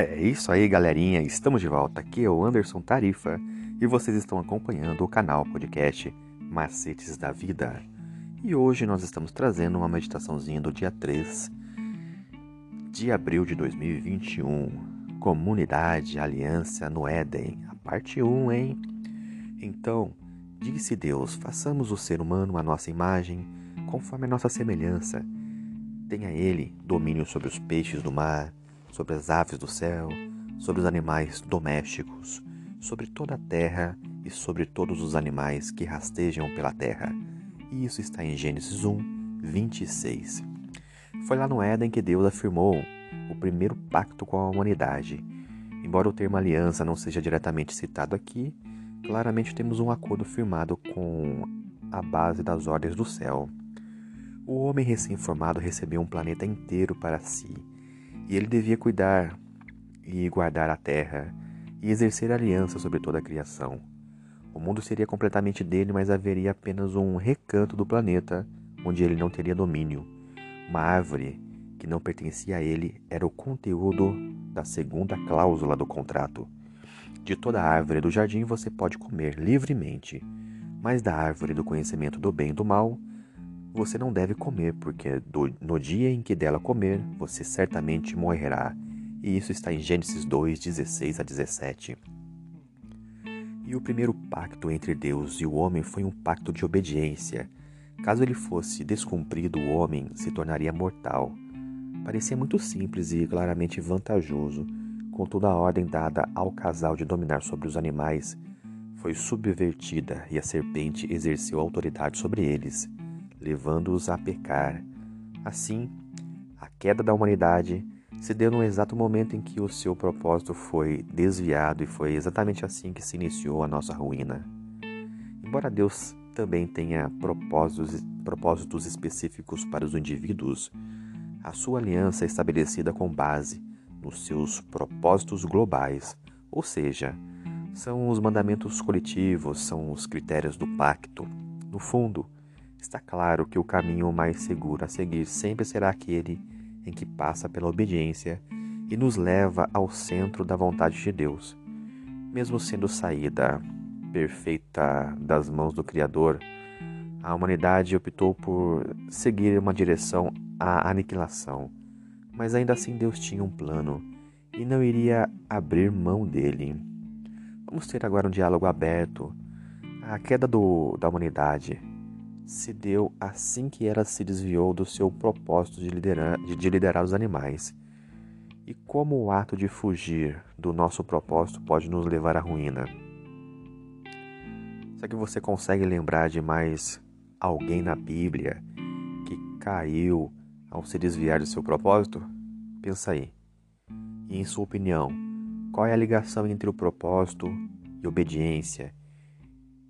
É isso aí, galerinha. Estamos de volta. Aqui é o Anderson Tarifa e vocês estão acompanhando o canal podcast Macetes da Vida. E hoje nós estamos trazendo uma meditaçãozinha do dia 3 de abril de 2021. Comunidade Aliança no Éden, a parte 1, hein? Então, disse Deus: façamos o ser humano a nossa imagem, conforme a nossa semelhança. Tenha ele domínio sobre os peixes do mar sobre as aves do céu, sobre os animais domésticos, sobre toda a terra e sobre todos os animais que rastejam pela terra. E isso está em Gênesis 1, 26. Foi lá no Éden que Deus afirmou o primeiro pacto com a humanidade. Embora o termo aliança não seja diretamente citado aqui, claramente temos um acordo firmado com a base das ordens do céu. O homem recém-formado recebeu um planeta inteiro para si e ele devia cuidar e guardar a terra e exercer aliança sobre toda a criação. O mundo seria completamente dele, mas haveria apenas um recanto do planeta onde ele não teria domínio. Uma árvore que não pertencia a ele era o conteúdo da segunda cláusula do contrato. De toda árvore do jardim você pode comer livremente, mas da árvore do conhecimento do bem e do mal você não deve comer, porque do, no dia em que dela comer, você certamente morrerá. E isso está em Gênesis 2, 16 a 17. E o primeiro pacto entre Deus e o homem foi um pacto de obediência. Caso ele fosse descumprido, o homem se tornaria mortal. Parecia muito simples e claramente vantajoso, contudo, a ordem dada ao casal de dominar sobre os animais foi subvertida e a serpente exerceu autoridade sobre eles levando-os a pecar. Assim, a queda da humanidade se deu no exato momento em que o seu propósito foi desviado e foi exatamente assim que se iniciou a nossa ruína. Embora Deus também tenha propósitos, propósitos específicos para os indivíduos, a sua aliança é estabelecida com base nos seus propósitos globais, ou seja, são os mandamentos coletivos, são os critérios do pacto. No fundo, Está claro que o caminho mais seguro a seguir sempre será aquele em que passa pela obediência e nos leva ao centro da vontade de Deus. Mesmo sendo saída perfeita das mãos do Criador, a humanidade optou por seguir uma direção à aniquilação. Mas ainda assim Deus tinha um plano e não iria abrir mão dele. Vamos ter agora um diálogo aberto. A queda do, da humanidade se deu assim que ela se desviou do seu propósito de liderar, de liderar os animais. E como o ato de fugir do nosso propósito pode nos levar à ruína? Será que você consegue lembrar de mais alguém na Bíblia que caiu ao se desviar do seu propósito? Pensa aí. E em sua opinião, qual é a ligação entre o propósito e obediência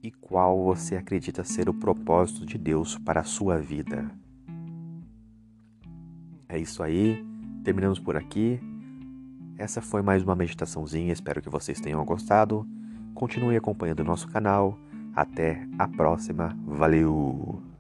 e qual você acredita ser o propósito de Deus para a sua vida. É isso aí, terminamos por aqui. Essa foi mais uma meditaçãozinha, espero que vocês tenham gostado. Continue acompanhando o nosso canal. Até a próxima, valeu!